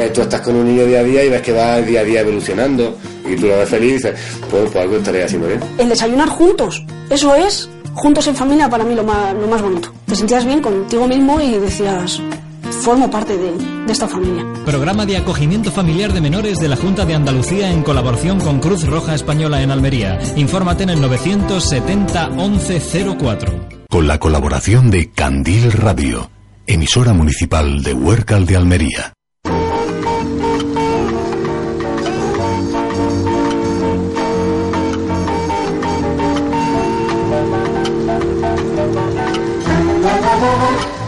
eh, tú estás con un niño día a día y ves que va día a día evolucionando y tú lo ves feliz y dices, pues, pues algo estaría haciendo bien. El desayunar juntos, eso es, juntos en familia para mí lo más, lo más bonito. Te sentías bien contigo mismo y decías, formo parte de, de esta familia. Programa de acogimiento familiar de menores de la Junta de Andalucía en colaboración con Cruz Roja Española en Almería. Infórmate en el 970 1104. Con la colaboración de Candil Radio, emisora municipal de Huércal de Almería.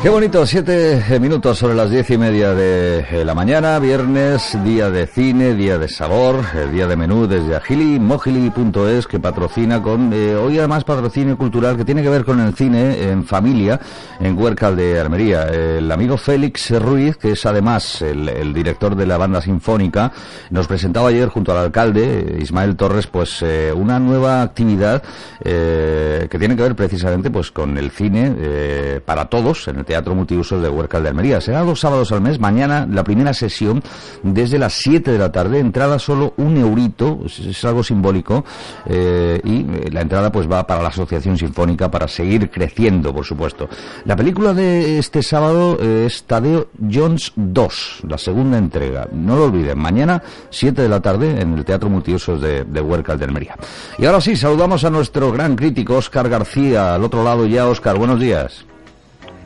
Qué bonito, siete minutos sobre las diez y media de eh, la mañana, viernes, día de cine, día de sabor, el día de menú desde Agili, Mojili.es que patrocina con, eh, hoy además patrocinio cultural que tiene que ver con el cine en familia en Huércal de Almería. El amigo Félix Ruiz, que es además el, director de la banda sinfónica, nos presentaba ayer junto al alcalde Ismael Torres pues eh, una nueva actividad eh, que tiene que ver precisamente pues con el cine eh, para todos en el Teatro Multiusos de Huércal de Almería. Será dos sábados al mes. Mañana la primera sesión desde las 7 de la tarde. Entrada solo un eurito, es, algo simbólico. eh, y eh, la entrada pues va para la Asociación Sinfónica para seguir creciendo, por supuesto. La película de este sábado eh, es Tadeo Jones 2, la segunda entrega. No lo olviden, mañana 7 de la tarde en el Teatro Multiusos de, de de Almería. Y ahora sí, saludamos a nuestro gran crítico, Óscar García, al otro lado ya. Óscar, buenos días.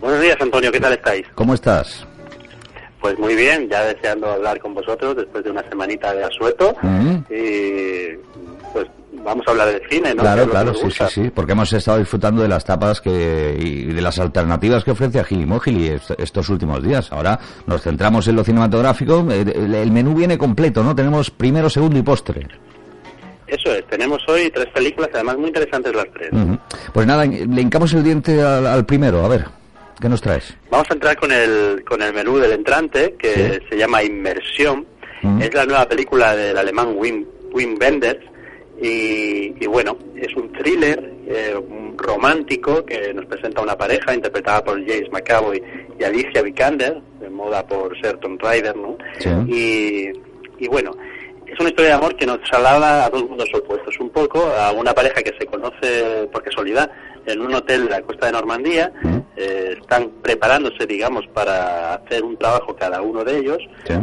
Buenos días, Antonio, ¿qué tal estáis? ¿Cómo estás? Pues muy bien, ya deseando hablar con vosotros después de una semanita de asueto. Mm. Y pues vamos a hablar de cine, ¿no? Claro, claro, sí, sí, sí, porque hemos estado disfrutando de las tapas que, y de las alternativas que ofrece Agilimógili est- estos últimos días. Ahora nos centramos en lo cinematográfico. El, el- menú viene completo, ¿no? Tenemos primero, segundo y postre. Eso es, tenemos hoy tres películas, además muy interesantes las tres. Pues nada, le hincamos el diente al, al primero. A ver, ¿qué nos traes? Vamos a entrar con el, con el menú del entrante, que Sí. se llama Inmersión. Mm. Es la nueva película del alemán Wim, Wim Wenders. Y, y bueno, es un thriller eh, romántico que nos presenta una pareja interpretada por James McAvoy y Alicia Vikander, de moda por ser Tomb Raider, ¿no? Sí. Y, y bueno, es una historia de amor que nos traslada a dos mundos opuestos. Un poco a una pareja que se conoce por casualidad en un hotel de la costa de Normandía. Eh, están preparándose, digamos, para hacer un trabajo cada uno de ellos. Sí.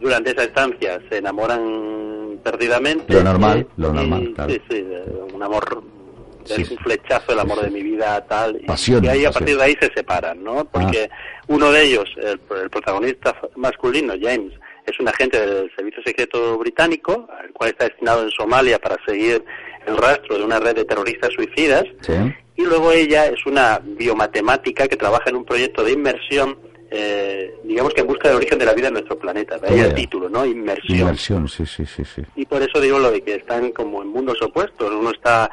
Durante esa estancia se enamoran perdidamente. Lo normal, lo y- normal, claro. Sí, sí, eh, un amor, Sí, es un flechazo, el amor de mi vida, tal. Pasión, Y ahí a partir de ahí se separan, ¿no? Porque uno de ellos, el, el protagonista masculino, James, es un agente del Servicio Secreto Británico, el cual está destinado en Somalia para seguir el rastro de una red de terroristas suicidas. Sí. Y luego ella es una biomatemática que trabaja en un proyecto de inmersión, eh, digamos que en busca del origen de la vida en nuestro planeta. De ahí el título, ¿no? Inmersión. Inversión, sí, sí, sí, sí. Y por eso digo lo de que están como en mundos opuestos. Uno está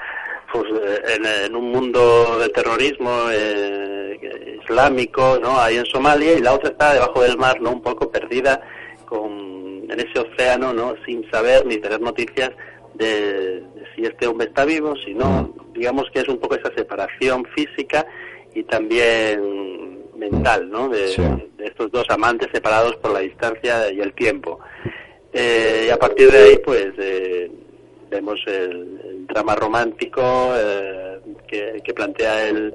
pues, eh, en, en un mundo de terrorismo eh, islámico, ¿no? Ahí en Somalia, y la otra está debajo del mar, ¿no? Un poco perdida con, en ese océano, ¿no? Sin saber ni tener noticias de, de si este hombre está vivo, si no. Digamos que es un poco esa separación física y también mental, ¿no? De, Sí. de estos dos amantes separados por la distancia y el tiempo. Eh, y a partir de ahí, pues, eh, vemos el, el drama romántico eh, que, que plantea el,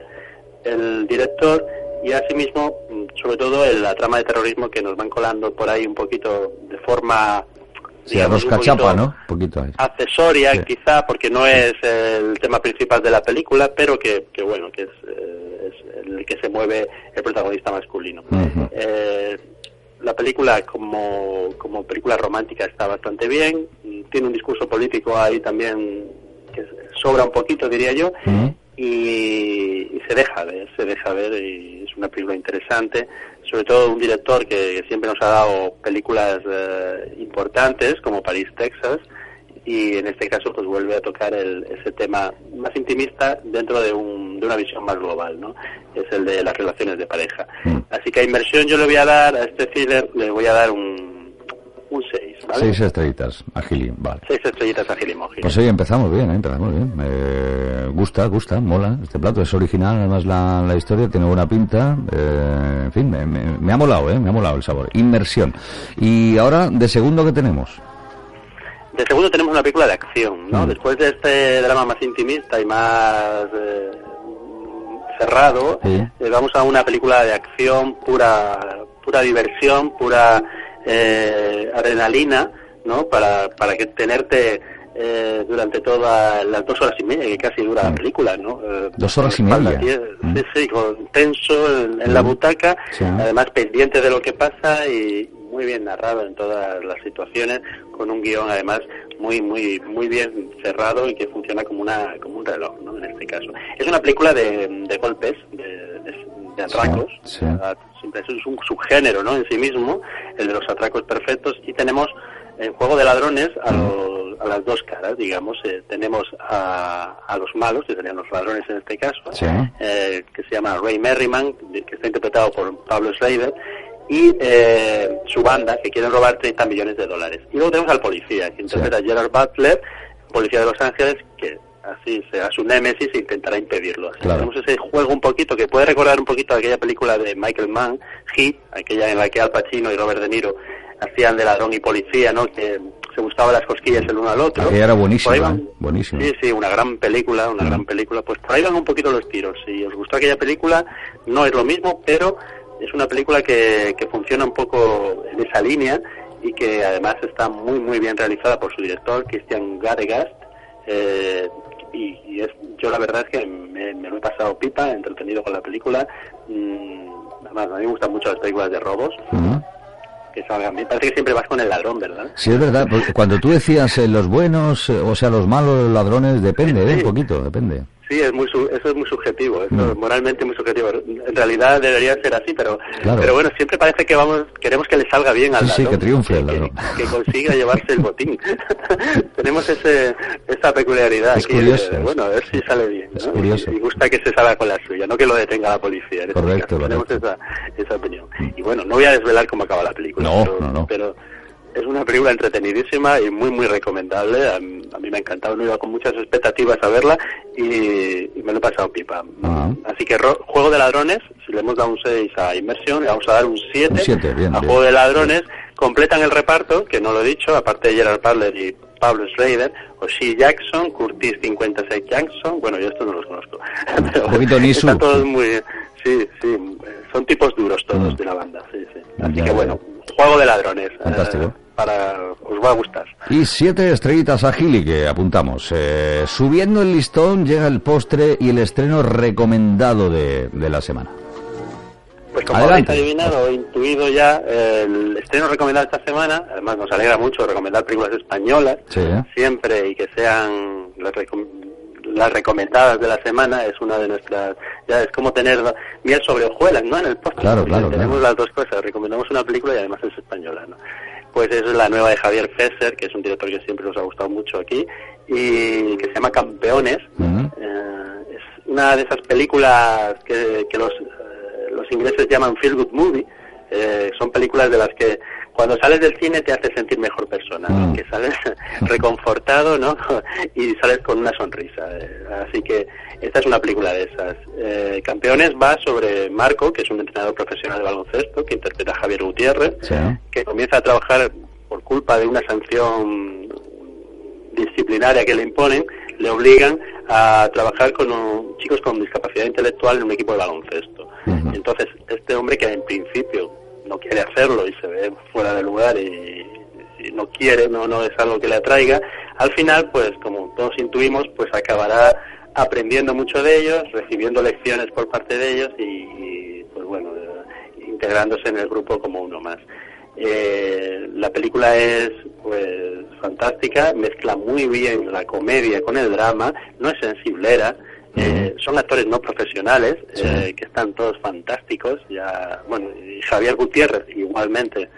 el director y asimismo, sobre todo, el- la trama de terrorismo que nos van colando por ahí un poquito de forma, Sí, digamos, un chapa, ¿no? Poquito ahí. accesoria, Sí. quizá, porque no es el tema principal de la película, pero que, que bueno, que es, eh, es el que se mueve el protagonista masculino. Eh, la película como, como película romántica está bastante bien, tiene un discurso político ahí también que sobra un poquito, diría yo, y se deja ver, se deja ver y es una película interesante, sobre todo un director que siempre nos ha dado películas eh, importantes como París, Texas, y en este caso pues vuelve a tocar el, ese tema más intimista dentro de, un, de una visión más global, ¿no? Es el de las relaciones de pareja. Mm. Así que a inversión yo le voy a dar, a este thriller le voy a dar un, un 6, ¿vale? Seis estrellitas, Agili, vale. 6 estrellitas a Gilimoji. Pues hoy empezamos bien, ¿eh? empezamos bien. Me gusta, gusta, mola. Este plato es original, además la, la historia tiene buena pinta. eh, en fin, me, me- me ha molado, ¿eh? me ha molado el sabor. Inmersión. Y ahora, de segundo, ¿qué tenemos? De segundo tenemos una película de acción, ¿no? Mm. Después de este drama más intimista y más eh, cerrado, Sí. eh, vamos a una película de acción pura, pura diversión, pura eh, adrenalina, ¿no? Para, para que tenerte eh, durante todas las dos horas y media que casi dura la Mm. película, ¿no? Eh, Dos horas y espalda media. tie- Mm. Sí, sí, con tenso en, en la Mm. butaca, Sí. además pendiente de lo que pasa y muy bien narrado en todas las situaciones, con un guion además muy muy muy bien cerrado y que funciona como una como un reloj, ¿no? En este caso. Es una película de, de golpes, de, de- de atracos, Sí, sí. Siempre es un subgénero, ¿no? En sí mismo, el de los atracos perfectos y tenemos en Juego de Ladrones a, los- a las dos caras, digamos, eh, tenemos a, a los malos, que serían los ladrones en este caso, Sí. eh, que se llama Ray Merriman, que está interpretado por Pablo Schreiber, y eh, su banda, que quieren robar 30 millones de dólares. Y luego tenemos al policía, que interpreta a Gerard Butler, policía de Los Ángeles, así será su némesis e intentará impedirlo. Así Claro. Tenemos ese juego un poquito, que puede recordar un poquito a aquella película de Michael Mann, Heat, aquella en la que Al Pacino y Robert De Niro hacían de ladrón y policía, ¿no? Que se buscaban las cosquillas el uno al otro. Aquella era buenísima, van- ¿eh? Buenísima. Sí, sí, una gran película, una gran película. Pues por ahí van un poquito los tiros. Si os gustó aquella película, no es lo mismo, pero es una película que, que funciona un poco en esa línea y que además está muy, muy bien realizada por su director, Christian Gadegast. Eh, yo la verdad es que me, me lo he pasado pipa, entretenido con la película. Mm, además, a mí me gustan mucho las películas de robos, que salgan bien. Parece que siempre vas con el ladrón, ¿verdad? Sí, es verdad. porque Cuando tú decías eh, los buenos, eh, o sea, los malos, los ladrones, depende, ¿eh? Un poquito, depende. Sí, es muy eso es muy subjetivo, eso Mm. es moralmente muy subjetivo. En realidad debería ser así, pero Claro. pero bueno, siempre parece que vamos queremos que le salga bien al Sí, sí, ladrón, que triunfe el ladrón. que consiga llevarse el botín. Tenemos ese esa peculiaridad Es aquí, curioso, de, es- bueno, a ver si sale bien. es ¿no? curioso. Y, y gusta que se salga con la suya, no que lo detenga la policía. en este Correcto, caso. Tenemos correcto. esa, esa opinión. Y bueno, no voy a desvelar cómo acaba la película, No, pero, no, no. pero es una película entretenidísima y muy, muy recomendable. A, mí a mí me ha encantado, no iba con muchas expectativas a verla y, y me lo he pasado pipa. Así que ro- Juego de Ladrones, si le hemos dado un 6 a Inmersión, le vamos a dar un 7 Un siete, bien, a bien. Juego de Ladrones. Completan el reparto, que no lo he dicho, aparte de Gerard Butler y Pablo Schrader, O'Shea Jackson, Curtis 56 Jackson, bueno, yo estos no los conozco. Pero Un poquito Nisu. Están todos muy... Sí, sí, son tipos duros todos Mm. de la banda, sí, sí. Así Ya, que bueno, Juego de Ladrones. Fantástico. eh, para os va a gustar. Y siete estrellitas a Gili que apuntamos. Eh, subiendo el listón llega el postre y el estreno recomendado de, de la semana. Pues como Adelante. habéis adivinado o intuido ya, el estreno recomendado esta semana, además nos alegra mucho recomendar películas españolas, Sí, ¿eh? siempre y que sean las, recom- las recomendadas de la semana, es una de nuestras, ya es como tener miel sobre hojuelas, ¿no? En el postre, Claro, claro, tenemos claro. las dos cosas, recomendamos una película y además es española, ¿no? Pues es la nueva de Javier Fesser, que es un director que siempre nos ha gustado mucho aquí, y que se llama Campeones, eh, es una de esas películas que, que los, eh, los ingleses llaman feel good movie. Eh, son películas de las que cuando sales del cine te hace sentir mejor persona, ¿no? Mm. que sales reconfortado ¿no? y sales con una sonrisa. Así que esta es una película de esas. Eh, Campeones va sobre Marco, que es un entrenador profesional de baloncesto, que interpreta a Javier Gutiérrez, Sí. que comienza a trabajar por culpa de una sanción disciplinaria que le imponen, le obligan a trabajar con uh, chicos con discapacidad intelectual en un equipo de baloncesto. Entonces, este hombre que en principio no quiere hacerlo y se ve fuera de lugar y, no quiere, no, no es algo que le atraiga, al final, pues como todos intuimos, pues acabará aprendiendo mucho de ellos, recibiendo lecciones por parte de ellos y, y, pues bueno, integrándose en el grupo como uno más. Eh, la película es pues fantástica, mezcla muy bien la comedia con el drama, no es sensiblera, eh, son actores no profesionales Sí. eh, que están todos fantásticos, ya bueno y Javier Gutiérrez igualmente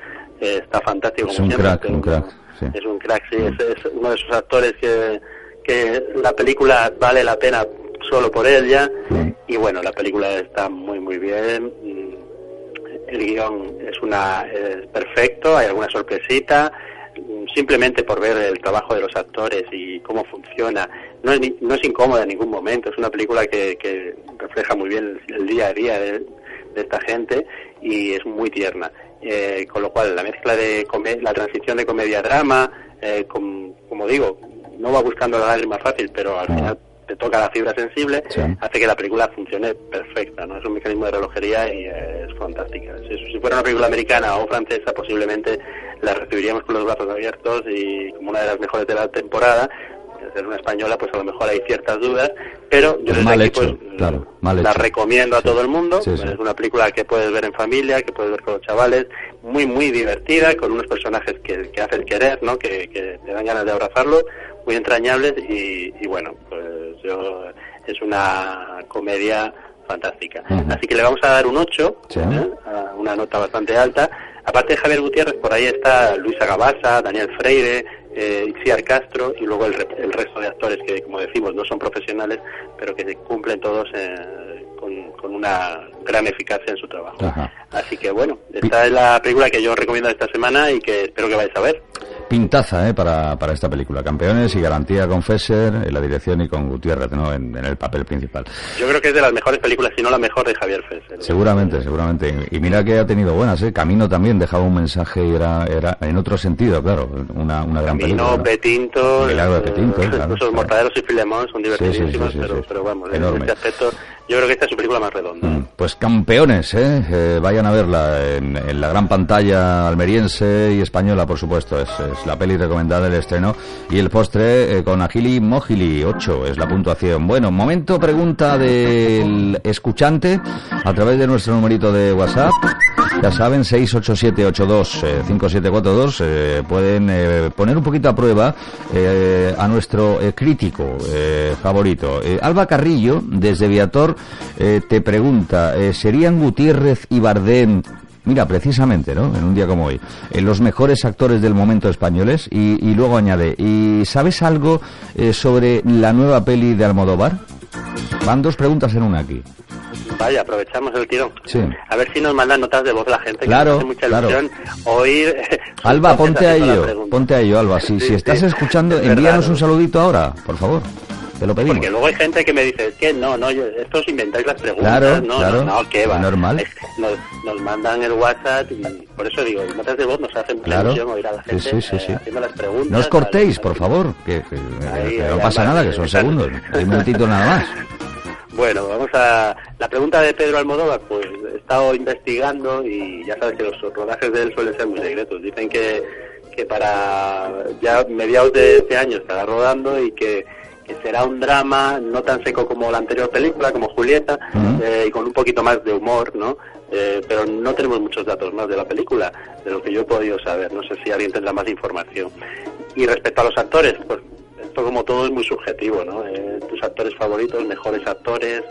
eh, está fantástico Es como un siempre, crack, pero un crack, sí. es un crack, sí, es, es uno de esos actores que, que la película vale la pena solo por él ya y bueno la película está muy muy bien mm, el guion es una es perfecto hay alguna sorpresita simplemente por ver el trabajo de los actores y cómo funciona. No es, ni- no es incómoda en ningún momento, es una película que, que refleja muy bien el, el día a día de, de esta gente y es muy tierna. Eh, con lo cual, la mezcla de la transición de comedia-drama, eh, com- como digo, no va buscando la lágrima fácil, pero al final te toca la fibra sensible, Sí. hace que la película funcione perfecta, ¿no? Es un mecanismo de relojería y eh, es fantástica. Si, si fuera una película americana o francesa, posiblemente la recibiríamos con los brazos abiertos y como una de las mejores de la temporada. Ser una española, pues a lo mejor hay ciertas dudas, pero yo desde mal aquí, hecho, pues, claro, mal la hecho. recomiendo a todo el mundo. Sí, sí. Es una película que puedes ver en familia, que puedes ver con los chavales, muy, muy divertida, con unos personajes que, que hacen querer, ¿no? Que, que te dan ganas de abrazarlos, muy entrañables y, y bueno, pues yo, es una comedia fantástica. Así que le vamos a dar un 8, Sí. ¿eh? Una nota bastante alta. Aparte de Javier Gutiérrez, por ahí está Luisa Gabasa, Daniel Freire, eh, Itziar Castro y luego el, el resto de actores que, como decimos, no son profesionales, pero que cumplen todos eh, con, con una gran eficacia en su trabajo. Ajá. Así que bueno, esta es la película que yo recomiendo esta semana y que espero que vais a ver. Pintaza ¿eh? para, para esta película. Campeones y garantía con Fesser en la dirección y con Gutiérrez ¿no? en, en el papel principal. Yo creo que es de las mejores películas, si no la mejor de Javier Fesser. Seguramente, seguramente. Y mira que ha tenido buenas, ¿eh? Camino también dejaba un mensaje y era, era en otro sentido, claro, una, una gran película. Camino, ¿no? Petinto, Milagro de Petinto, eh, claro, claro. mortaderos y filemón son Sí, sí, sí, divertidísimos, sí, pero, pero vamos, Enorme. en este aspecto yo creo que esta es su película más redonda. Mm, Pues campeones, ¿eh? Eh, vayan a verla en, en la gran pantalla almeriense y española, por supuesto. Es, es la peli recomendada del estreno. Y el postre eh, con Agili Mogili, 8 es la puntuación. Bueno, momento pregunta del escuchante a través de nuestro numerito de WhatsApp. Ya saben, 687825742 eh, pueden eh, poner un poquito a prueba eh, a nuestro eh, crítico eh, favorito. Eh, Alba Carrillo, desde Viator, eh, te pregunta, eh, ¿serían Gutiérrez y Bardem, mira, precisamente, ¿no? En un día como hoy, eh, los mejores actores del momento españoles? Y, y luego añade, ¿y sabes algo eh, sobre la nueva peli de Almodóvar? Van dos preguntas en una aquí. Vaya, aprovechamos el tirón. Sí. A ver si nos mandan notas de voz la gente, que Claro, hace mucha claro. oír. sus Alba, ponte a ello, ponte a ello, Alba. Si, Sí, si estás sí, escuchando, es envíanos verdad. un saludito ahora, por favor. Te lo pedimos. Porque luego hay gente que me dice, es que no, no, yo, esto os inventáis las preguntas. Claro, no, claro. no, no, ¿qué va? Normal. Es- Nos, nos mandan el WhatsApp y por eso digo, notas de voz nos hacen mucha Claro. ilusión oír a la gente sí, sí, eh, haciendo las preguntas. No os cortéis, por favor, que, que- Ahí, que no pasa nada, que son segundos. Un minutito nada más. Bueno, vamos a la pregunta de Pedro Almodóvar. Pues he estado investigando y ya sabes que los rodajes de él suelen ser muy secretos. Dicen que, que para ya mediados de este año estará rodando y que, que será un drama no tan seco como la anterior película, como Julieta, eh, y con un poquito más de humor, ¿no? Eh, pero no tenemos muchos datos más de la película, de lo que yo he podido saber. No sé si alguien tendrá más información. Y respecto a los actores, pues esto como todo es muy subjetivo, ¿no? Eh, tus actores favoritos, mejores actores.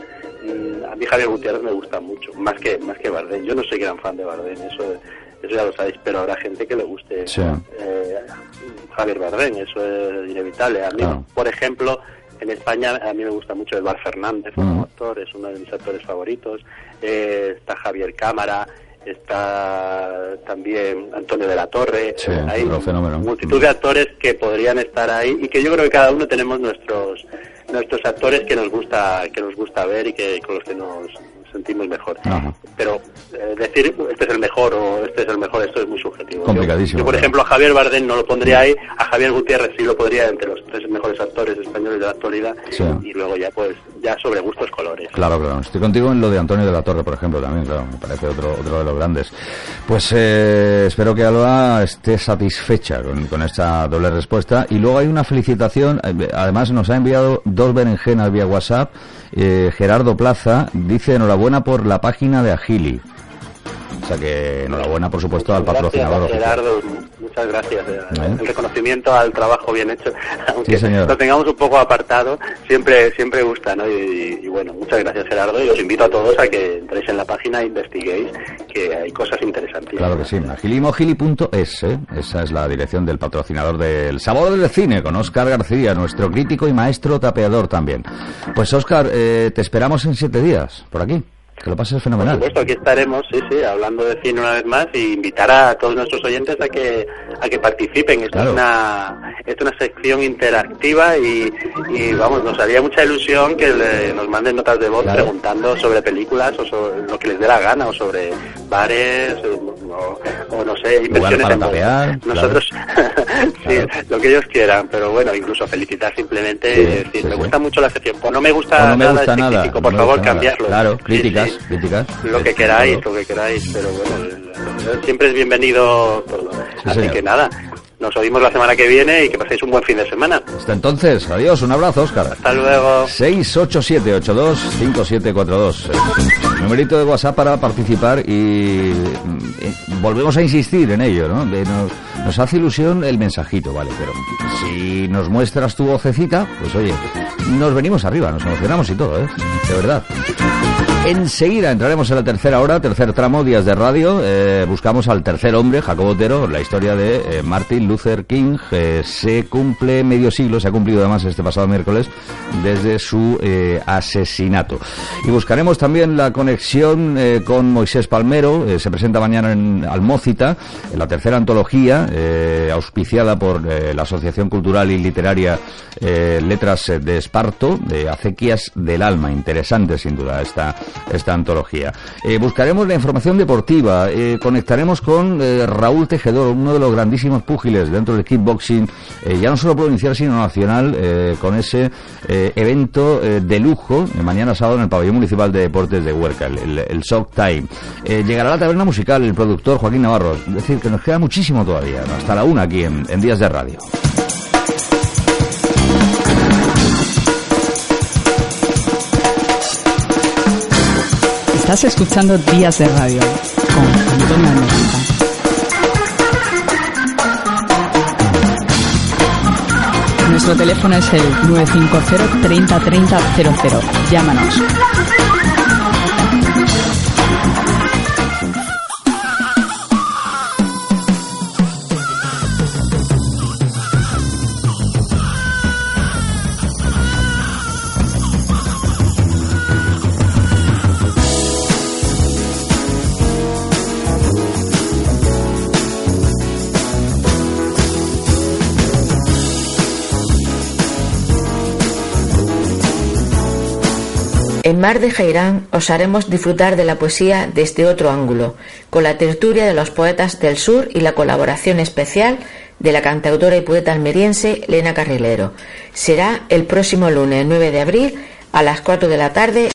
mm, a mí Javier Gutiérrez me gusta mucho, más que más que Bardem. Yo no soy gran fan de Bardem, eso eso ya lo sabéis, pero habrá gente que le guste Sí. eh, Javier Bardem, eso es inevitable. A mí, Claro. por ejemplo, en España a mí me gusta mucho Edvar Fernández como Ujú. actor, es uno de mis actores favoritos. Eh, está Javier Cámara, está también Antonio de la Torre. Sí, Hay multitud de actores que podrían estar ahí y que yo creo que cada uno tenemos nuestros nuestros actores que nos gusta que nos gusta ver y que con los que nos sentimos mejor. Ajá. Pero eh, decir este es el mejor o este es el mejor, esto es muy subjetivo. Complicadísimo, Yo, por claro. ejemplo, a Javier Bardem no lo pondría ahí, a Javier Gutiérrez sí lo podría entre los tres mejores actores españoles de la actualidad Sí. y luego ya pues ya sobre gustos colores. Claro, claro. Estoy contigo en lo de Antonio de la Torre, por ejemplo, también, claro. Me parece otro, otro de los grandes. Pues eh, espero que Alba esté satisfecha con, con esta doble respuesta. Y luego hay una felicitación. eh, Además, nos ha enviado dos berenjenas vía WhatsApp. Eh, Gerardo Plaza dice enhorabuena por la página de Agili. O sea que enhorabuena, por supuesto, al patrocinador Gracias. Gerardo, muchas gracias. eh, ¿Eh? El reconocimiento al trabajo bien hecho, aunque Sí, señor. lo tengamos un poco apartado, siempre siempre gusta, ¿no? Y, y bueno, muchas gracias Gerardo y os invito a todos a que entréis en la página e investiguéis, que hay cosas interesantes. Claro que sí, agilimogili.es, ¿eh? esa es la dirección del patrocinador del Sabor del Cine, con Óscar García, nuestro crítico y maestro tapeador también. Pues Óscar, eh, te esperamos en siete días, por aquí. Que lo pases Por fenomenal. supuesto, aquí estaremos, sí, sí, hablando de cine una vez más y invitar a todos nuestros oyentes a que a que participen. Claro. es una es una sección interactiva y, y, vamos, nos haría mucha ilusión que le- nos manden notas de voz Claro. preguntando sobre películas o sobre lo que les dé la gana o sobre bares o, o no sé, inversiones para en tapear, Nosotros sí, lo que ellos quieran, pero bueno, incluso felicitar simplemente, Sí, y decir, sí, me gusta mucho la sección, o no me gusta no me nada gusta este nada. crítico, por favor, nada. cambiarlo. Claro, críticas, críticas. lo que queráis, lo que queráis, pero bueno, siempre es bienvenido todo. Así señor. que nada, nos oímos la semana que viene y que paséis un buen fin de semana. Hasta entonces, adiós, un abrazo, Óscar. Hasta luego. 687825242. Numerito de WhatsApp para participar y eh, volvemos a insistir en ello, ¿no? Nos, nos hace ilusión el mensajito, ¿vale? Pero si nos muestras tu vocecita, pues oye, nos venimos arriba, nos emocionamos y todo, ¿eh? De verdad. Enseguida entraremos en la tercera hora, tercer tramo, días de radio. Eh, buscamos al tercer hombre, Jacobo Otero, la historia de eh, Martin Luther King. Eh, se cumple medio siglo, se ha cumplido además este pasado miércoles, desde su eh, asesinato. Y buscaremos también la conexión eh, con Moisés Palmero. se presenta mañana en Almócita, en la tercera antología, auspiciada por la Asociación Cultural y Literaria Letras de Esparto, de Acequias del Alma. Interesante, sin duda, esta, esta antología. Eh, buscaremos la información deportiva. eh, conectaremos con eh, Raúl Tejedor, uno de los grandísimos púgiles dentro del kickboxing, ya no solo provincial, sino nacional, con ese evento de lujo, mañana sábado en el Pabellón Municipal de Deportes de Huerca, el, el, el Shock Time. Llegará a la taberna musical el productor Joaquín Navarro. Es decir, que nos queda muchísimo todavía, hasta la una aquí en Días de Radio. Estás escuchando Días de Radio con Antonio Almeida. Nuestro teléfono es el 950 30 30 00. Llámanos. En Mar de Jairán os haremos disfrutar de la poesía desde otro ángulo, con la tertulia de los poetas del sur y la colaboración especial de la cantautora y poeta almeriense Lena Carrilero. Será el próximo lunes 9 de abril a las 4 de la tarde